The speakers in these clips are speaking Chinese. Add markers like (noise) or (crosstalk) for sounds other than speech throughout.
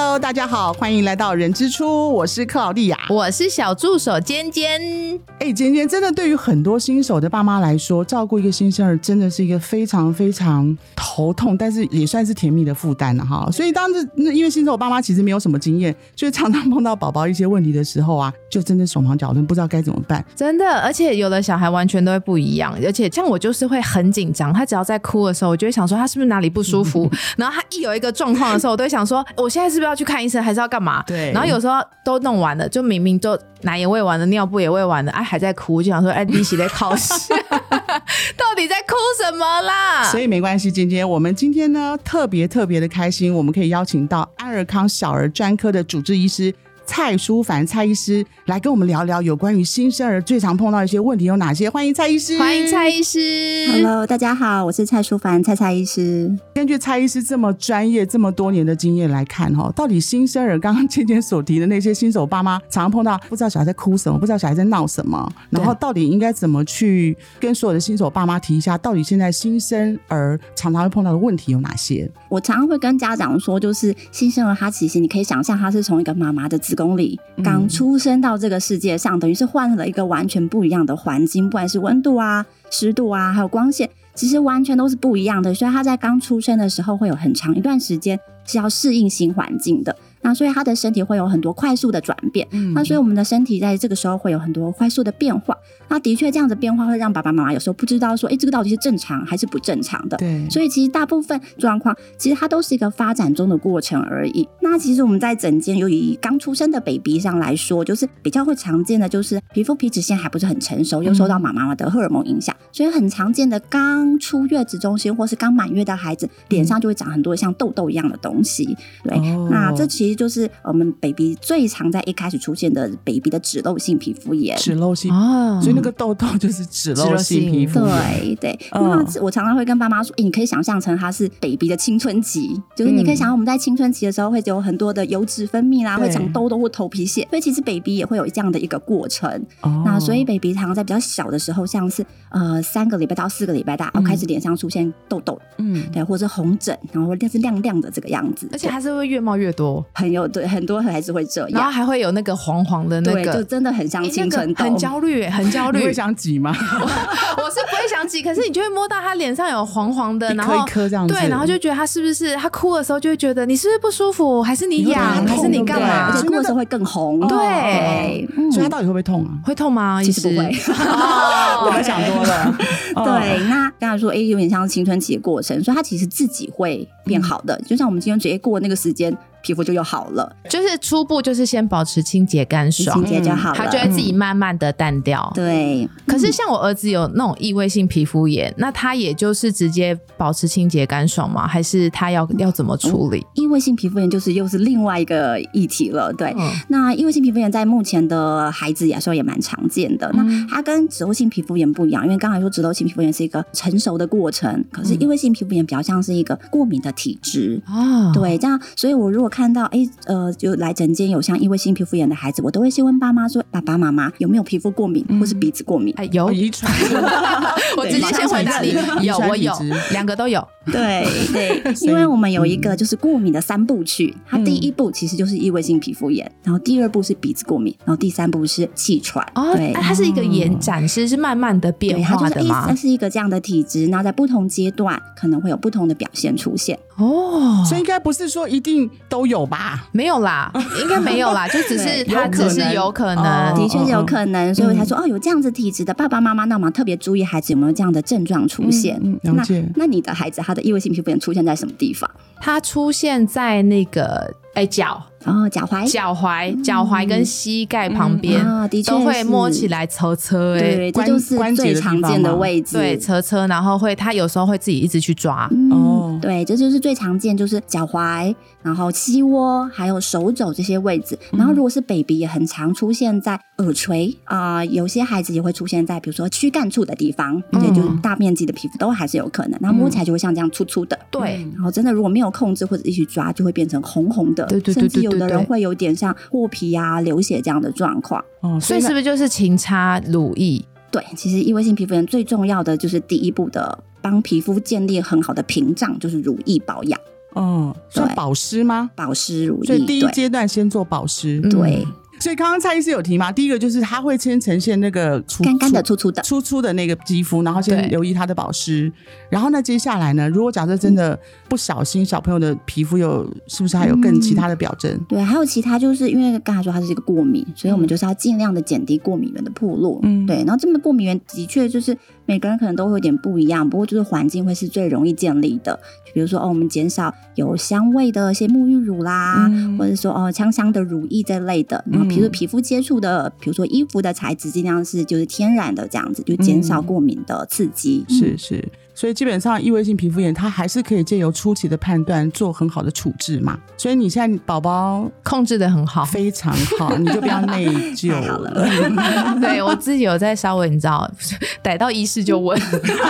Hello，大家好，欢迎来到人之初，我是克劳蒂亚。我是小助手尖尖。哎，尖尖，真的对于很多新手的爸妈来说，照顾一个新生儿真的是一个非常非常头痛，但是也算是甜蜜的负担了哈。所以当时那因为新手爸妈其实没有什么经验，所以常常碰到宝宝一些问题的时候啊，就真的手忙脚乱，不知道该怎么办。真的，而且有的小孩完全都会不一样，而且像我就是会很紧张，他只要在哭的时候，我就会想说他是不是哪里不舒服，(laughs) 然后他一有一个状况的时候，我都会想说我现在是不是要去看医生，还是要干嘛？对然后有时候都弄完了，就明明都奶也喂完了，尿布也喂完了，哎还在哭，就想说哎你洗在考试，(laughs) 到底在哭什么啦？所以没关系，今天我们今天呢特别特别的开心，我们可以邀请到安尔康小儿专科的主治医师蔡淑凡蔡医师来跟我们聊聊有关于新生儿最常碰到一些问题有哪些。欢迎蔡医师，欢迎蔡医师。Hello，大家好，我是蔡淑凡，蔡蔡医师。根据蔡医师这么专业、这么多年的经验来看，哈，到底新生儿刚刚芊芊所提的那些新手爸妈，常常碰到不知道小孩在哭什么，不知道小孩在闹什么，然后到底应该怎么去跟所有的新手爸妈提一下，到底现在新生儿常常会碰到的问题有哪些？我常常会跟家长说，就是新生儿他其实你可以想象，他是从一个妈妈的子宫里刚出生到这个世界上，等于是换了一个完全不一样的环境，不管是温度啊、湿度啊，还有光线，其实完全都是不一样的。所以他在刚出生的时候会有很长一段时间是要适应新环境的。那所以他的身体会有很多快速的转变，那所以我们的身体在这个时候会有很多快速的变化。那的确这样子变化会让爸爸妈妈有时候不知道说，哎，这个到底是正常还是不正常的。对，所以其实大部分状况，其实它都是一个发展中的过程而已。那其实我们在整间，由于刚出生的 baby 上来说，就是比较会常见的就是皮肤皮脂腺还不是很成熟，又受到妈妈的荷尔蒙影响，所以很常见的刚出月子中心或是刚满月的孩子，脸上就会长很多像痘痘一样的东西。对，哦那这其实就是我们 baby 最常在一开始出现的 baby 的脂漏性皮肤炎。脂漏性，哦所以那个痘痘就是脂漏性皮肤炎。对对，嗯。那我常常会跟爸妈说，诶你可以想象成它是 baby 的青春期，就是你可以想象我们在青春期的时候会有很多的油脂分泌啦，会长痘痘或头皮屑，所以其实 baby 也会有这样的一个过程。哦。那所以 baby 常常在比较小的时候，像是呃三个礼拜到四个礼拜大，然后开始脸上出现痘痘，嗯，对，或者是红疹，然后或是亮亮的这个样子，而且它是会越冒越多，很有对很多孩子会这样，然后还会有那个黄黄的那对，就个。真的很像诶青春痘，那个很焦虑，(laughs) 很焦虑。你会想挤吗？(laughs) 我是不会想挤，可是你就会摸到他脸上有黄黄的，然后一颗这样子，对，然后就觉得他是不是他哭的时候就会觉得你是不是不舒服，还是你痒，痛还是你干嘛而且？哭的时候会更红，对对，嗯所以他到底会不会痛啊？会痛吗？其实不会。哦我们想多了。(laughs) 哦对，那刚才说，哎、有点像青春期的过程，所以他其实自己会变好的。就像我们今天直接过那个时间，皮肤就又好了，就是初步就是先保持清洁干爽清，洁就好了。它就会自己慢慢的淡掉。对，可是像我儿子有那种异位性皮肤炎，那他也就是直接保持清洁干爽吗？还是他要要怎么处理？异位性皮肤炎就是又是另外一个议题了。对，嗯那异位性皮肤炎在目前的孩子来说也蛮常见的。那它跟脂漏性皮肤炎不一样，因为刚才说脂漏性皮肤炎是一个成熟的过程，可是异位性皮肤炎比较像是一个过敏的体质。哦，对，这样，所以我如果看到，哎，呃，就来诊间有像异位性皮肤炎的孩子，我都会先问爸妈说，爸爸妈妈有没有皮肤过敏，或是鼻子过敏？哎，有，遗传，(laughs) 我直接先回答你，有，我有，两个都有。(laughs) 对对，因为我们有一个就是过敏的三部曲，它第一步其实就是异位性皮肤炎，然后第二步是鼻子过敏，然后第三步是气喘。哦，对啊。它是一个延展，其实是慢慢的变对，它就是诶，化的嘛它？是一个这样的体质，然后在不同阶段可能会有不同的表现出现。哦，所以应该不是说一定都有吧？没有啦，(laughs) 应该没有啦，就只是对它只是有可哦能。的确是有可能，所以我才说哦，有这样子体质的爸爸妈妈，那我们要特别注意孩子有没有这样的症状出现。那那你的孩子他的异位性皮肤炎出现在什么地方？它出现在那个哎脚哦，脚踝。脚踝、脚踝跟膝盖旁边啊的确都会是摸起来车车哎，对，这就是最常见的位置。对，车车，然后会他有时候会自己一直去抓。嗯，哦对，这就是最常见，就是脚踝，然后膝窝，还有手肘这些位置。然后如果是 baby，也很常出现在耳垂啊、有些孩子也会出现在比如说躯干处的地方，嗯对，就是大面积的皮肤都还是有可能。然后摸起来就会像这样粗粗的。对，然后真的如果没有控制或者一起抓，就会变成红红的，对对对甚至有的人会有点像破皮啊、流血这样的状况。哦，所以是不是就是勤擦乳液？对，其实异位性皮肤炎最重要的就是第一步的帮皮肤建立很好的屏障，就是乳液保养。嗯，算对保湿吗？保湿乳液，所以第一阶段先做保湿。对所以刚刚蔡医师有提吗，第一个就是它会先呈现那个粗干干的、粗粗的，粗粗的那个肌肤，然后先留意它的保湿。然后呢，接下来呢，如果假设真的不小心小朋友的皮肤有是不是还有更其他的表征？对，还有其他就是因为刚才说它是一个过敏，所以我们就是要尽量的减低过敏源的暴露。嗯对，然后这么过敏源的确就是每个人可能都会有点不一样，不过就是环境会是最容易建立的。就比如说哦，我们减少有香味的一些沐浴乳啦，嗯或者说哦香香的乳液这类的，然后比如说皮肤接触的，比如说衣服的材质尽量是就是天然的这样子，就减少嗯过敏的刺激。是是，所以基本上异位性皮肤炎，它还是可以借由初期的判断做很好的处置嘛。所以你现在宝宝控制的很好。非常好，你就不要内疚了 (laughs) 对我自己有在稍微你知道，(laughs) 逮到医师就问。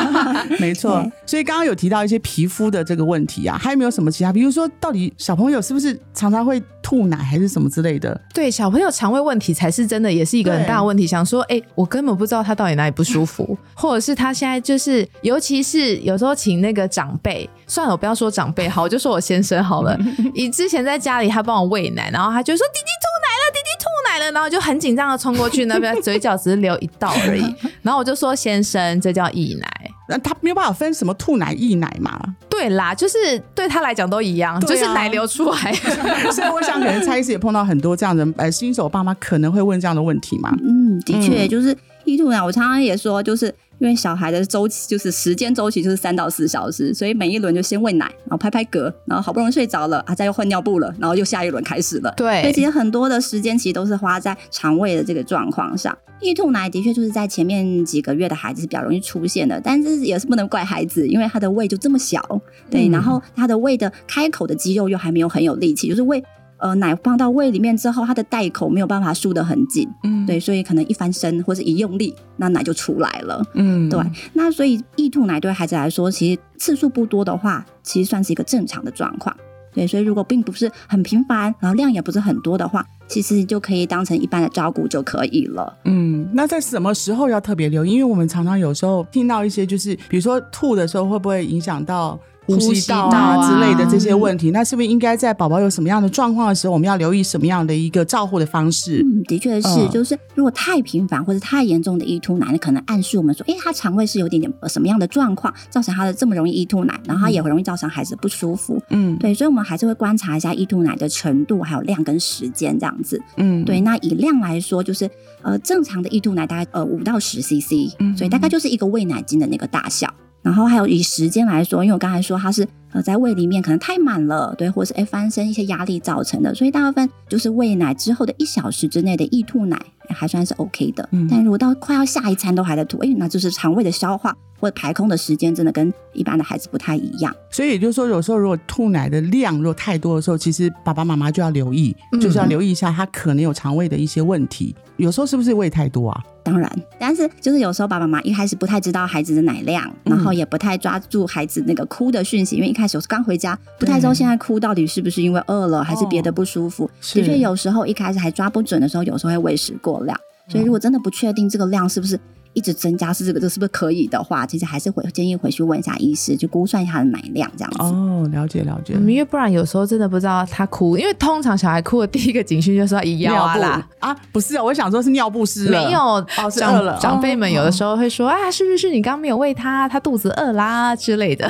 (laughs) 没错，所以刚刚有提到一些皮肤的这个问题啊，还有没有什么其他？比如说，到底小朋友是不是常常会吐奶，还是什么之类的？对小朋友肠胃问题才是真的，也是一个很大的问题。想说，哎、我根本不知道他到底哪里不舒服，或者是他现在就是，尤其是有时候请那个长辈，算了，我不要说长辈好，我就说我先生好了。(laughs) 以之前在家里他帮我喂奶，然后他就说弟弟吐奶了，弟弟吐奶了，然后就很紧张的冲过去，那边嘴角只是流一道而已，(laughs) 然后我就说先生，这叫溢奶。那他没有办法分什么吐奶、溢奶嘛？对啦，就是对他来讲都一样，啊就是奶流出来。(laughs) 所以我想，可能蔡医师也碰到很多这样的呃新手爸妈可能会问这样的问题嘛。嗯，的确，嗯就是溢吐奶，我常常也说，就是因为小孩的周期就是时间周期就是三到四小时，所以每一轮就先喂奶，然后拍拍嗝，然后好不容易睡着了啊，再又换尿布了，然后又下一轮开始了。对所以其实很多的时间其实都是花在肠胃的这个状况上。易吐奶的确就是在前面几个月的孩子是比较容易出现的，但是也是不能怪孩子，因为他的胃就这么小，对，嗯然后他的胃的开口的肌肉又还没有很有力气，就是胃。呃，奶放到胃里面之后，它的袋口没有办法束得很紧，嗯，对，所以可能一翻身或者一用力，那奶就出来了。嗯，对，那所以易吐奶对孩子来说，其实次数不多的话，其实算是一个正常的状况。对，所以如果并不是很频繁，然后量也不是很多的话，其实就可以当成一般的照顾就可以了。嗯，那在什么时候要特别留意？因为我们常常有时候听到一些，就是比如说吐的时候会不会影响到呼吸道啊啊之类的这些问题？那是不是应该在宝宝有什么样的状况的时候，我们要留意什么样的一个照护的方式？嗯，的确是，嗯就是如果太频繁或者太严重的易吐奶，那可能暗示我们说，诶，他肠胃是有点点呃什么样的状况，造成他的这么容易易吐奶，然后他也会容易造成孩子不舒服。嗯对，所以我们还是会观察一下易吐奶的程度，还有量跟时间这样子。嗯，对，那以量来说，就是呃正常的易吐奶大概呃五到十 CC，、嗯所以大概就是一个喂奶巾的那个大小。然后还有以时间来说，因为我刚才说它是呃在胃里面可能太满了，对，或者是哎翻身一些压力造成的，所以大部分就是喂奶之后的一小时之内的易吐奶哎还算是 OK 的。嗯但如果到快要下一餐都还在吐，哎，那就是肠胃的消化或者排空的时间真的跟一般的孩子不太一样。所以也就是说，有时候如果吐奶的量如果太多的时候，其实爸爸妈妈就要留意，嗯就是要留意一下他可能有肠胃的一些问题。有时候是不是喂太多啊？当然，但是就是有时候爸爸妈妈一开始不太知道孩子的奶量，嗯然后也不太抓住孩子那个哭的讯息，因为一开始我是刚回家，不太知道现在哭到底是不是因为饿了，还是别的不舒服。是的确，有时候一开始还抓不准的时候，有时候会喂食过量。所以如果真的不确定这个量是不是一直增加，是这个这是不是可以的话，其实还是会建议回去问一下医师，就估算一下他的奶量这样子。哦，了解了解。嗯，因为不然有时候真的不知道他哭，因为通常小孩哭的第一个警讯就是要移药啊尿啦。布啊，不是啊，我想说是尿不湿了，没有，哦，是饿了。长长辈们有的。时候会说、啊，是不是你刚没有喂他，他肚子饿啦之类的。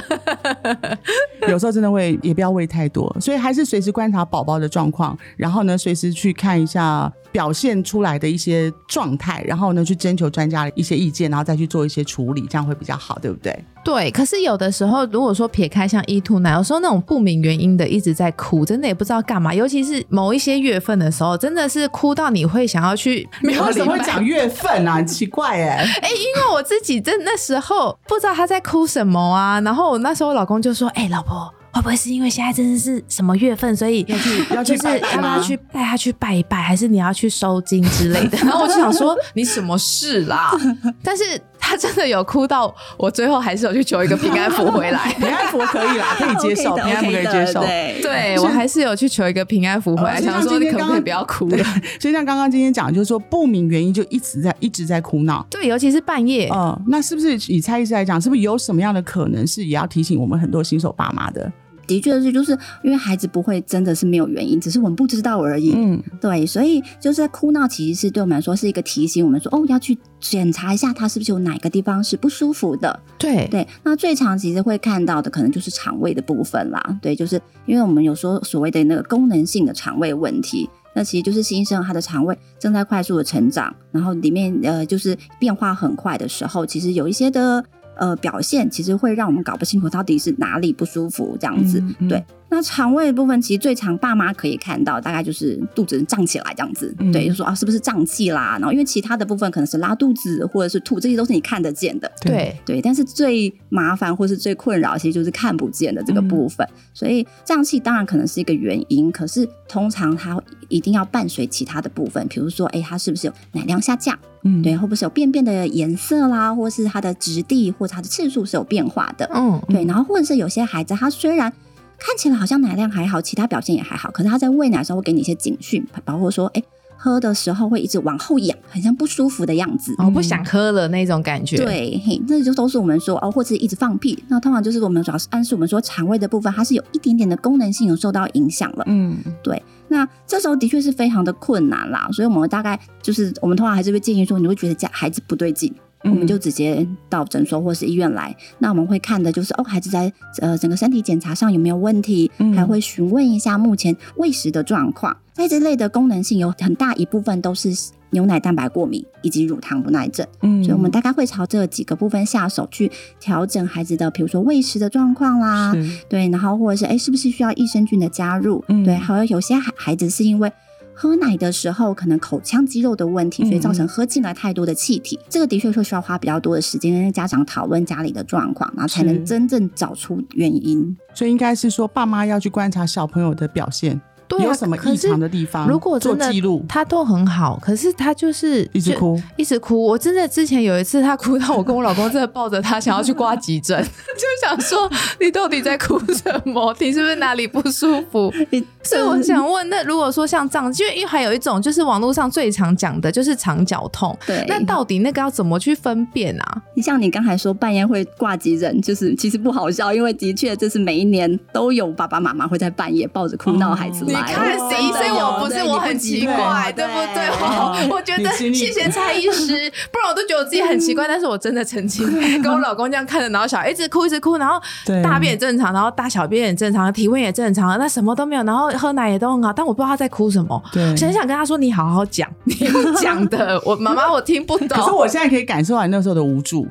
(laughs) 有时候真的会也不要喂太多，所以还是随时观察宝宝的状况，然后呢，随时去看一下表现出来的一些状态，然后呢，去征求专家的一些意见，然后再去做一些处理，这样会比较好，对不对？对，可是有的时候，如果说撇开像易吐奶，有时候那种不明原因的一直在哭，真的也不知道干嘛。尤其是某一些月份的时候，真的是哭到你会想要去你为什么讲月份啊？很奇怪哎、(laughs) 哎、因为我自己真那时候不知道他在哭什么啊，然后我那时候我老公就说：“哎、老婆。”会不会是因为现在真的是什么月份，所以要去要去就是拜拜吗要不要去带他去拜一拜，还是你要去收金之类的？(laughs) 然后我就想说你什么事啦？(laughs) 但是他真的有哭到我最后还是有去求一个平安符回来。(laughs) 平安符可以啦，(laughs) 可以接受，平安符可以接受。对对我还是有去求一个平安符回来，想说你可不可以不要哭了？(laughs) 所以像刚刚今天讲，就是说不明原因就一直在一直在哭闹。对，尤其是半夜，嗯，那是不是以蔡医师来讲，是不是有什么样的可能是也要提醒我们很多新手爸妈的？的确是，就是因为孩子不会真的是没有原因，只是我们不知道而已。嗯，对，所以就是哭闹其实是对我们来说是一个提醒，我们说哦要去检查一下他是不是有哪个地方是不舒服的。对对，那最常其实会看到的可能就是肠胃的部分啦。对，就是因为我们有说所谓的那个功能性的肠胃问题，那其实就是新生儿他的肠胃正在快速的成长，然后里面呃就是变化很快的时候，其实有一些的呃表现，其实会让我们搞不清楚到底是哪里不舒服这样子。嗯嗯对，那肠胃的部分其实最常爸妈可以看到，大概就是肚子胀起来这样子。嗯对，就说啊是不是胀气啦？然后因为其他的部分可能是拉肚子或者是吐，这些都是你看得见的。对对，但是最麻烦或是最困扰，其实就是看不见的这个部分。所以胀气当然可能是一个原因，可是通常它一定要伴随其他的部分，比如说，哎，它是不是有奶量下降？嗯，对，会不会是有便便的颜色啦，或是它的质地或者它的次数是有变化的？嗯，对，然后或者是有些孩子，他虽然看起来好像奶量还好，其他表现也还好，可是他在喂奶的时候会给你一些警讯，包括说，哎，喝的时候会一直往后仰，很像不舒服的样子。我不想喝了那种感觉。，对，嘿，这就都是我们说哦，或者一直放屁，那通常就是我们主要是暗示我们说肠胃的部分，它是有一点点的功能性有受到影响了。嗯，对那这时候的确是非常的困难啦，所以我们大概就是我们通常还是会建议说，你会觉得家孩子不对劲，嗯我们就直接到诊所或是医院来。那我们会看的就是哦，孩子在呃整个身体检查上有没有问题，嗯还会询问一下目前喂食的状况。在这类的功能性有很大一部分都是牛奶蛋白过敏以及乳糖不耐症。嗯所以，我们大概会朝这几个部分下手，去调整孩子的，比如说喂食的状况啦，对，然后或者是哎，是不是需要益生菌的加入？嗯对，还有有些孩孩子是因为。喝奶的时候，可能口腔肌肉的问题，所以造成喝进来太多的气体。这个的确是需要花比较多的时间跟家长讨论家里的状况，然后才能真正找出原因。所以应该是说，爸妈要去观察小朋友的表现，对啊有什么异常的地方，如果做记录，他都很好，可是他就是一直哭，一直哭。我真的之前有一次，他哭到我跟我老公真的抱着他想要去挂急诊，(laughs) 就想说你到底在哭什么？你是不是哪里不舒服？(laughs) 所以我想问，那如果说像这样，因为还有一种就是网络上最常讲的就是肠绞痛，对，那到底那个要怎么去分辨啊？你像你刚才说半夜会挂急诊，就是其实不好笑，因为的确这是每一年都有爸爸妈妈会在半夜抱着哭闹孩子。你看哦十一岁，真的有我不是我很奇怪，对不对？我我觉得谢谢蔡医师，(laughs) 不然我都觉得我自己很奇怪。但是我真的曾经跟我老公这样看着，然后小孩一直哭一直哭，然后大便也正常，然后大小便也正常，体温也正常，那什么都没有，然后喝奶也都很好，但我不知道他在哭什么。对很想跟他说：“你好好讲，你 (laughs) 讲的，我妈妈我听不懂。”可是我现在可以感受到你那时候的无助，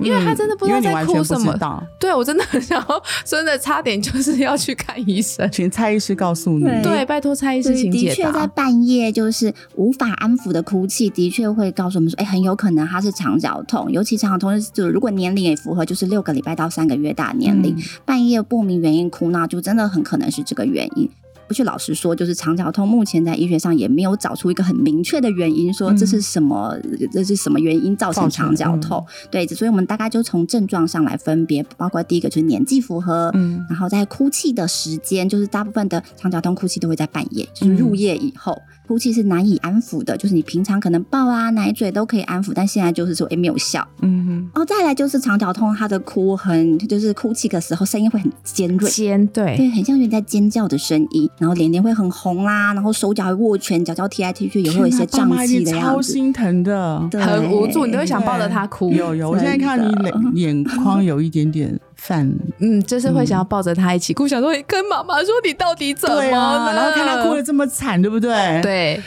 因为他真的不知道在哭什么对我真的很想要，真的差点就是要去看医生。请蔡医师告诉你，对对，拜托蔡医师，请解的确在。半夜就是无法安抚的哭泣，的确会告诉我们说，哎，很有可能他是肠绞痛，尤其肠绞痛就如果年龄也符合，就是六个礼拜到三个月大年龄，嗯半夜不明原因哭闹，就真的很可能是这个原因。不去老实说，就是肠绞痛，目前在医学上也没有找出一个很明确的原因，说这是什么，这是什么原因造成肠绞痛。对，所以我们大概就从症状上来分别，包括第一个就是年纪符合，嗯然后在哭泣的时间，就是大部分的肠绞痛哭泣都会在半夜，就是入夜以后。哭泣是难以安抚的，就是你平常可能抱啊、奶嘴都可以安抚，但现在就是说，哎，没有效。嗯哼哦，再来就是肠绞痛，它的哭很，就是哭泣的时候声音会很尖锐，尖对对，很像有人在尖叫的声音，然后脸脸会很红啦，然后手脚会握拳，脚脚踢来踢去，也会有一些胀气定超的样子。心疼的。很无助，你都会想抱着他哭。有有，我现在看到你 (laughs) 眼眶有一点点泛，嗯，就是会想要抱着他一起哭，想说跟妈妈说你到底怎么了？然后看他哭的这么惨，对不对？，对，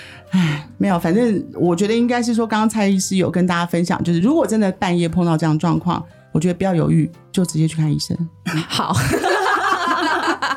没有，反正我觉得应该是说，刚刚蔡医师有跟大家分享，就是如果真的半夜碰到这样的状况，我觉得不要犹豫，就直接去看医生。(laughs) 好，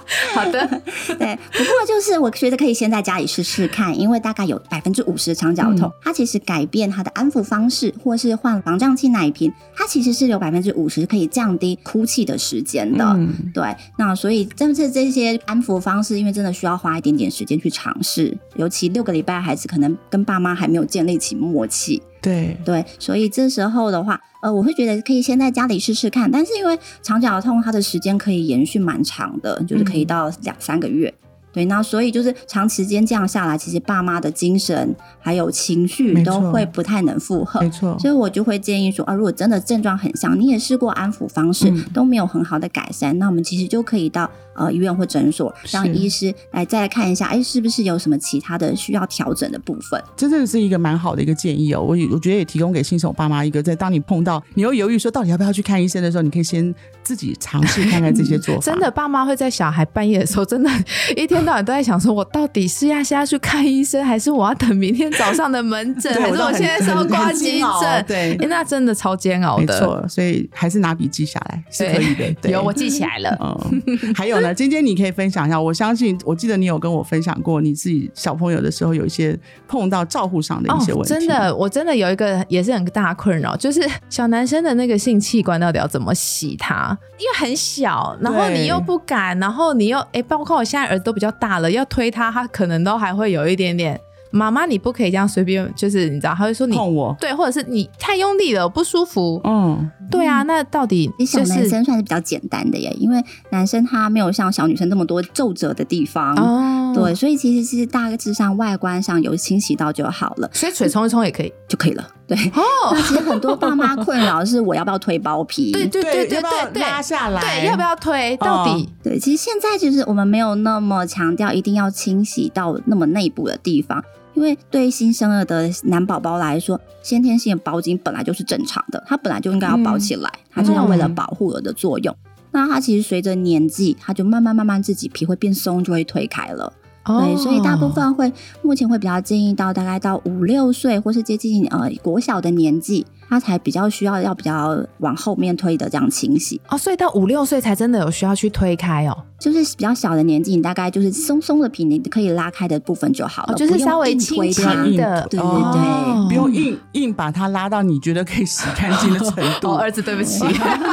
(laughs) 好的，(laughs) 对，不过就是我觉得可以先在家里试试看，因为大概有百分之五十的肠绞痛，它其实改变它的安抚方式，或是换防胀气奶瓶，它其实是有百分之五十可以降低哭泣的时间的。嗯。对，那所以但是这些安抚方式，因为真的需要花一点点时间去尝试，尤其六个礼拜孩子可能跟爸妈还没有建立起默契，对，对，所以这时候的话，呃，我会觉得可以先在家里试试看，但是因为肠绞痛它的时间可以延续蛮长的，就是可以到两三个月。对，对，那所以就是长时间这样下来，其实爸妈的精神还有情绪都会不太能负荷没。错，所以我就会建议说，啊，如果真的症状很像，你也试过安抚方式、嗯都没有很好的改善，那我们其实就可以到呃医院或诊所，让医师来再来看一下，哎，是不是有什么其他的需要调整的部分？这真的是一个蛮好的一个建议哦。我也我觉得也提供给新手爸妈一个，在当你碰到你又犹豫说到底要不要去看医生的时候，你可以先自己尝试看看这些做法。(laughs) 真的，爸妈会在小孩半夜的时候，真的，一天到晚都在想说，我到底是要现在去看医生，还是我要等明天早上的门诊，(laughs) 还是我现在是要挂急诊？对诶那真的超煎熬的。没错，所以还是拿笔记下来是可以的。(laughs) 对有我记起来了。嗯，还有呢，今天你可以分享一下。我相信，我记得你有跟我分享过你自己小朋友的时候，有一些碰到照护上的一些问题。哦真的，我真的有一个也是很大困扰，就是小男生的那个性器官到底要怎么洗它？因为很小，然后你又不敢，然后你又哎，包括我现在儿子都比较大了，要推他，他可能都还会有一点点。妈妈，你不可以这样随便，就是你知道，他会说你碰我，对，或者是你太用力了，我不舒服。嗯，对啊，那到底其实小男生算是比较简单的耶，因为男生他没有像小女生那么多皱褶的地方。哦，对，，所以其实其实大致上外观上有清洗到就好了，所以水冲一冲也可以。就可以了。对，哦，那其实很多爸妈困扰是我要不要推包皮？对对对对要不要对对，拉下来？对，要不要推？到底对，其实现在就是我们没有那么强调一定要清洗到那么内部的地方，因为对新生儿的男宝宝来说，先天性的包茎本来就是正常的，它本来就应该要包起来，它是要为了保护儿的作用。那它其实随着年纪，它就慢慢慢慢自己皮会变松，就会推开了。对，所以大部分会目前会比较建议到大概到五六岁或是接近呃国小的年纪，他才比较需要要比较往后面推的这样清洗。哦，所以到五六岁才真的有需要去推开哦。就是比较小的年纪，你大概就是松松的皮，你可以拉开的部分就好了，哦，就是稍微硬轻轻。的，对对哦不用硬硬把它拉到你觉得可以洗干净的程度。(laughs) 哦，儿子，对不起。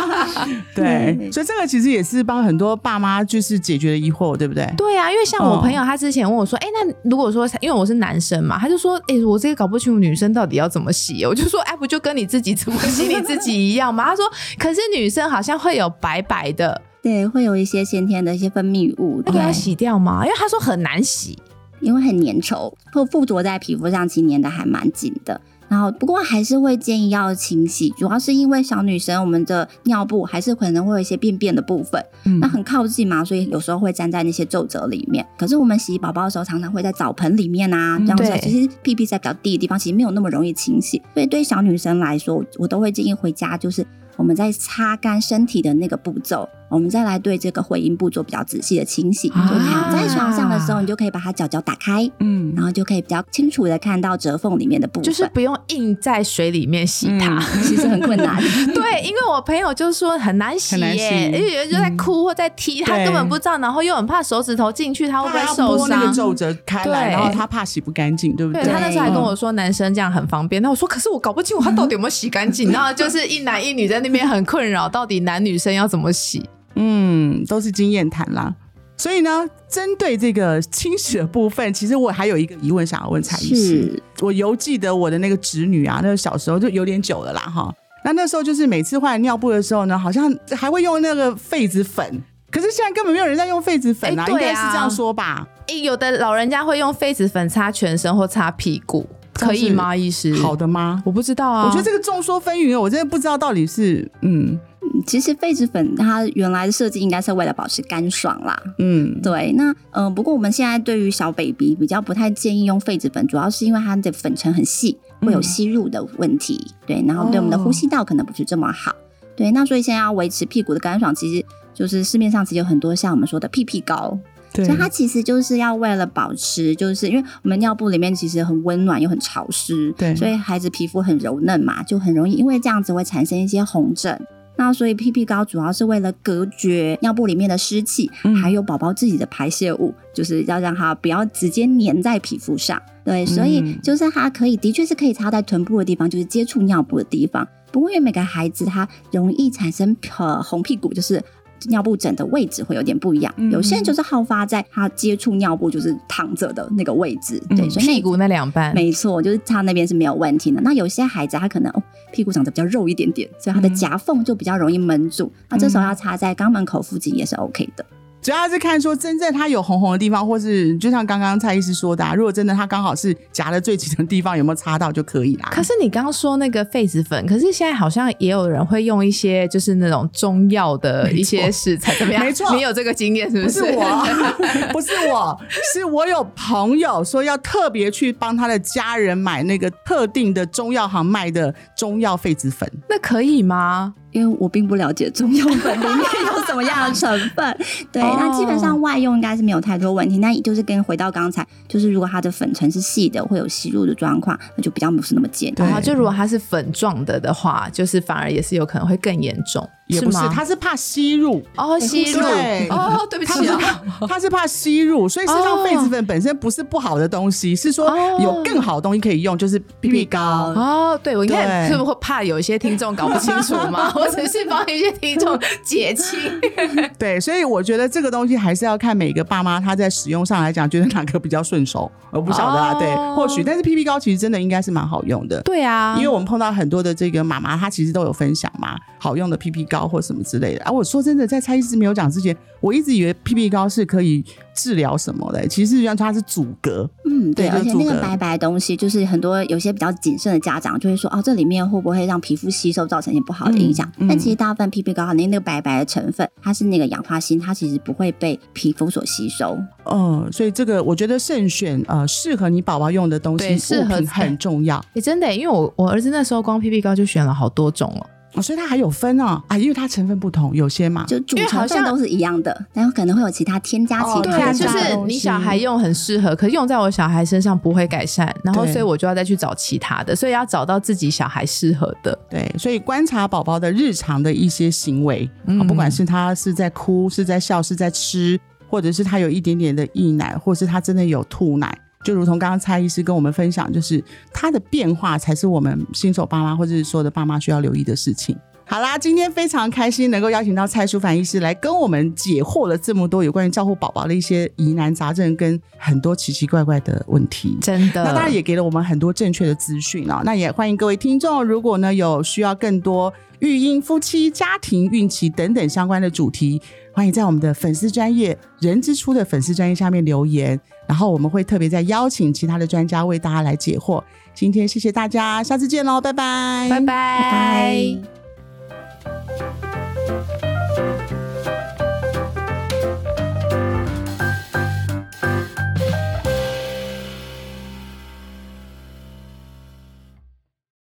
(laughs) 对，所以这个其实也是帮很多爸妈就是解决了疑惑，对不对？对啊，因为像我朋友，他之前问我说：“哎、那如果说因为我是男生嘛，他就说：‘哎、我这个搞不清楚女生到底要怎么洗。’我就说：‘哎，不就跟你自己怎么 (laughs) 洗你自己一样吗？’他说：‘可是女生好像会有白白的，对，会有一些先天的一些分泌物，对那个要洗掉吗？因为他说很难洗。因为很粘稠，或附着在皮肤上，其实粘的还蛮紧的。然后，不过还是会建议要清洗，主要是因为小女生我们的尿布还是可能会有一些便便的部分，嗯那很靠近嘛，所以有时候会粘在那些皱褶里面。可是我们洗宝宝的时候，常常会在澡盆里面啊，这样对子，其实屁屁在比较低的地方，其实没有那么容易清洗。所以对小女生来说，我都会建议回家就是。我们在擦干身体的那个步骤，我们再来对这个会阴部做比较仔细的清洗。啊就躺在床上的时候，你就可以把它脚脚打开，嗯然后就可以比较清楚的看到折缝里面的部分。就是不用硬在水里面洗它。其实很困难。(laughs) 对，因为我朋友就说很难洗很难耶，洗因为有人就在哭或在踢，他根本不知道，然后又很怕手指头进去，他会不会受伤？皱褶开来，对然后他怕洗不干净，对不对？对他那时候还跟我嗯说男生这样很方便，那我说可是我搞不清楚他到底有没有洗干净，(laughs) 然后就是一男一女在那边很困扰，到底男女生要怎么洗？嗯，都是经验谈啦。所以呢，针对这个清洗的部分，其实我还有一个疑问想要问蔡医师。我犹记得我的那个侄女啊，那个小时候就有点久了啦哈。那那时候就是每次换尿布的时候呢，好像还会用那个痱子粉，可是现在根本没有人在用痱子粉啊，应该是这样说吧？诶，有的老人家会用痱子粉擦全身或擦屁股，可以吗？医师？好，的吗？我不知道啊。我觉得这个众说纷纭，我真的不知道到底是嗯其实痱子粉它原来的设计应该是为了保持干爽啦。嗯对，那呃，不过我们现在对于小 baby 比较不太建议用痱子粉，主要是因为它的粉尘很细，会有吸入的问题。对，然后对我们的呼吸道可能不是这么好。对，那所以现在要维持屁股的干爽，其实就是市面上其实有很多像我们说的屁屁膏，对所以它其实就是要为了保持，就是因为我们尿布里面其实很温暖又很潮湿，对所以孩子皮肤很柔嫩嘛，就很容易因为这样子会产生一些红疹。那所以屁屁膏主要是为了隔绝尿布里面的湿气，嗯还有宝宝自己的排泄物，就是要让它不要直接粘在皮肤上。对，所以嗯就是它可以，的确是可以擦在臀部的地方，就是接触尿布的地方。不过因为每个孩子他容易产生呃红屁股，就是尿布疹的位置会有点不一样。嗯有些人就是好发在他接触尿布就是躺着的那个位置，对，嗯所以那屁股那两半，没错，就是他那边是没有问题的。那有些孩子他可能哦屁股长得比较肉一点点，所以他的嗯夹缝就比较容易闷住。那这时候要插在肛门口附近也是 OK 的。主要是看说真正它有红红的地方，或是就像刚刚蔡医师说的、啊，如果真的它刚好是夹的最紧的地方，有没有擦到就可以啦。可是你刚刚说那个痱子粉，可是现在好像也有人会用一些就是那种中药的一些食材，怎么样？没错你有这个经验是不是？是我，(laughs) 不是我，是我有朋友说要特别去帮他的家人买那个特定的中药行卖的中药痱子粉。那可以吗？因为我并不了解中药粉里面有什么样的成分，对，哦那基本上外用应该是没有太多问题。那就是跟回到刚才，就是如果它的粉尘是细的，会有吸入的状况，那就比较不是那么健康。然后就如果它是粉状的的话，就是反而也是有可能会更严重，也不是，吗？他是怕吸入，哦吸入对哦，对不起啊，他是怕吸入，所以事实上哦痱子粉本身不是不好的东西，是说哦有更好的东西可以用，就是 PP 膏。哦，对，我应该是不是会怕有一些听众搞不清楚吗？(laughs) 我只是帮一些听众解清。(laughs) 对，所以我觉得这个东西还是要看每个爸妈他在使用上来讲，觉得哪个比较顺手，我不晓得啊。哦对，或许，但是 PP 膏其实真的应该是蛮好用的。对啊，因为我们碰到很多的这个妈妈，她其实都有分享嘛，好用的 PP 膏或什么之类的。啊，我说真的，在蔡医师没有讲之前，我一直以为 PP 膏是可以治疗什么的，其实原来它是阻隔。嗯，对，而且那个白白的东西，就是很多有些比较谨慎的家长就会说，哦，这里面会不会让皮肤吸收造成一些不好的影响？嗯嗯但其实大部分 PP 膏里那个白白的成分，它是那个氧化锌，它其实不会被皮肤所吸收。嗯，所以这个我觉得慎选呃适合你宝宝用的东西，对适合很重要。也真的耶，因为我我儿子那时候光 PP 膏就选了好多种哦。哦，所以它还有分哦啊，因为它成分不同，有些嘛，就主因为好像成分都是一样的，然后可能会有其他添加其哦他对啊，就是添加的东西你小孩用很适合，可是用在我小孩身上不会改善，然后所以我就要再去找其他的，所以要找到自己小孩适合的。对，所以观察宝宝的日常的一些行为，不管是他是在哭、是在笑、是在吃，或者是他有一点点的溢奶，或是他真的有吐奶，就如同刚刚蔡医师跟我们分享，就是他的变化才是我们新手爸妈或者是说的爸妈需要留意的事情。好啦，今天非常开心能够邀请到蔡淑凡医师来跟我们解惑了这么多有关于照顾宝宝的一些疑难杂症跟很多奇奇怪怪的问题。真的，那当然也给了我们很多正确的资讯啊。那也欢迎各位听众，如果呢有需要更多育婴、夫妻、家庭、孕期等等相关的主题，欢迎在我们的粉丝专业人之初的粉丝专业下面留言，然后我们会特别再邀请其他的专家为大家来解惑。今天谢谢大家，下次见喽，拜拜，拜拜拜拜。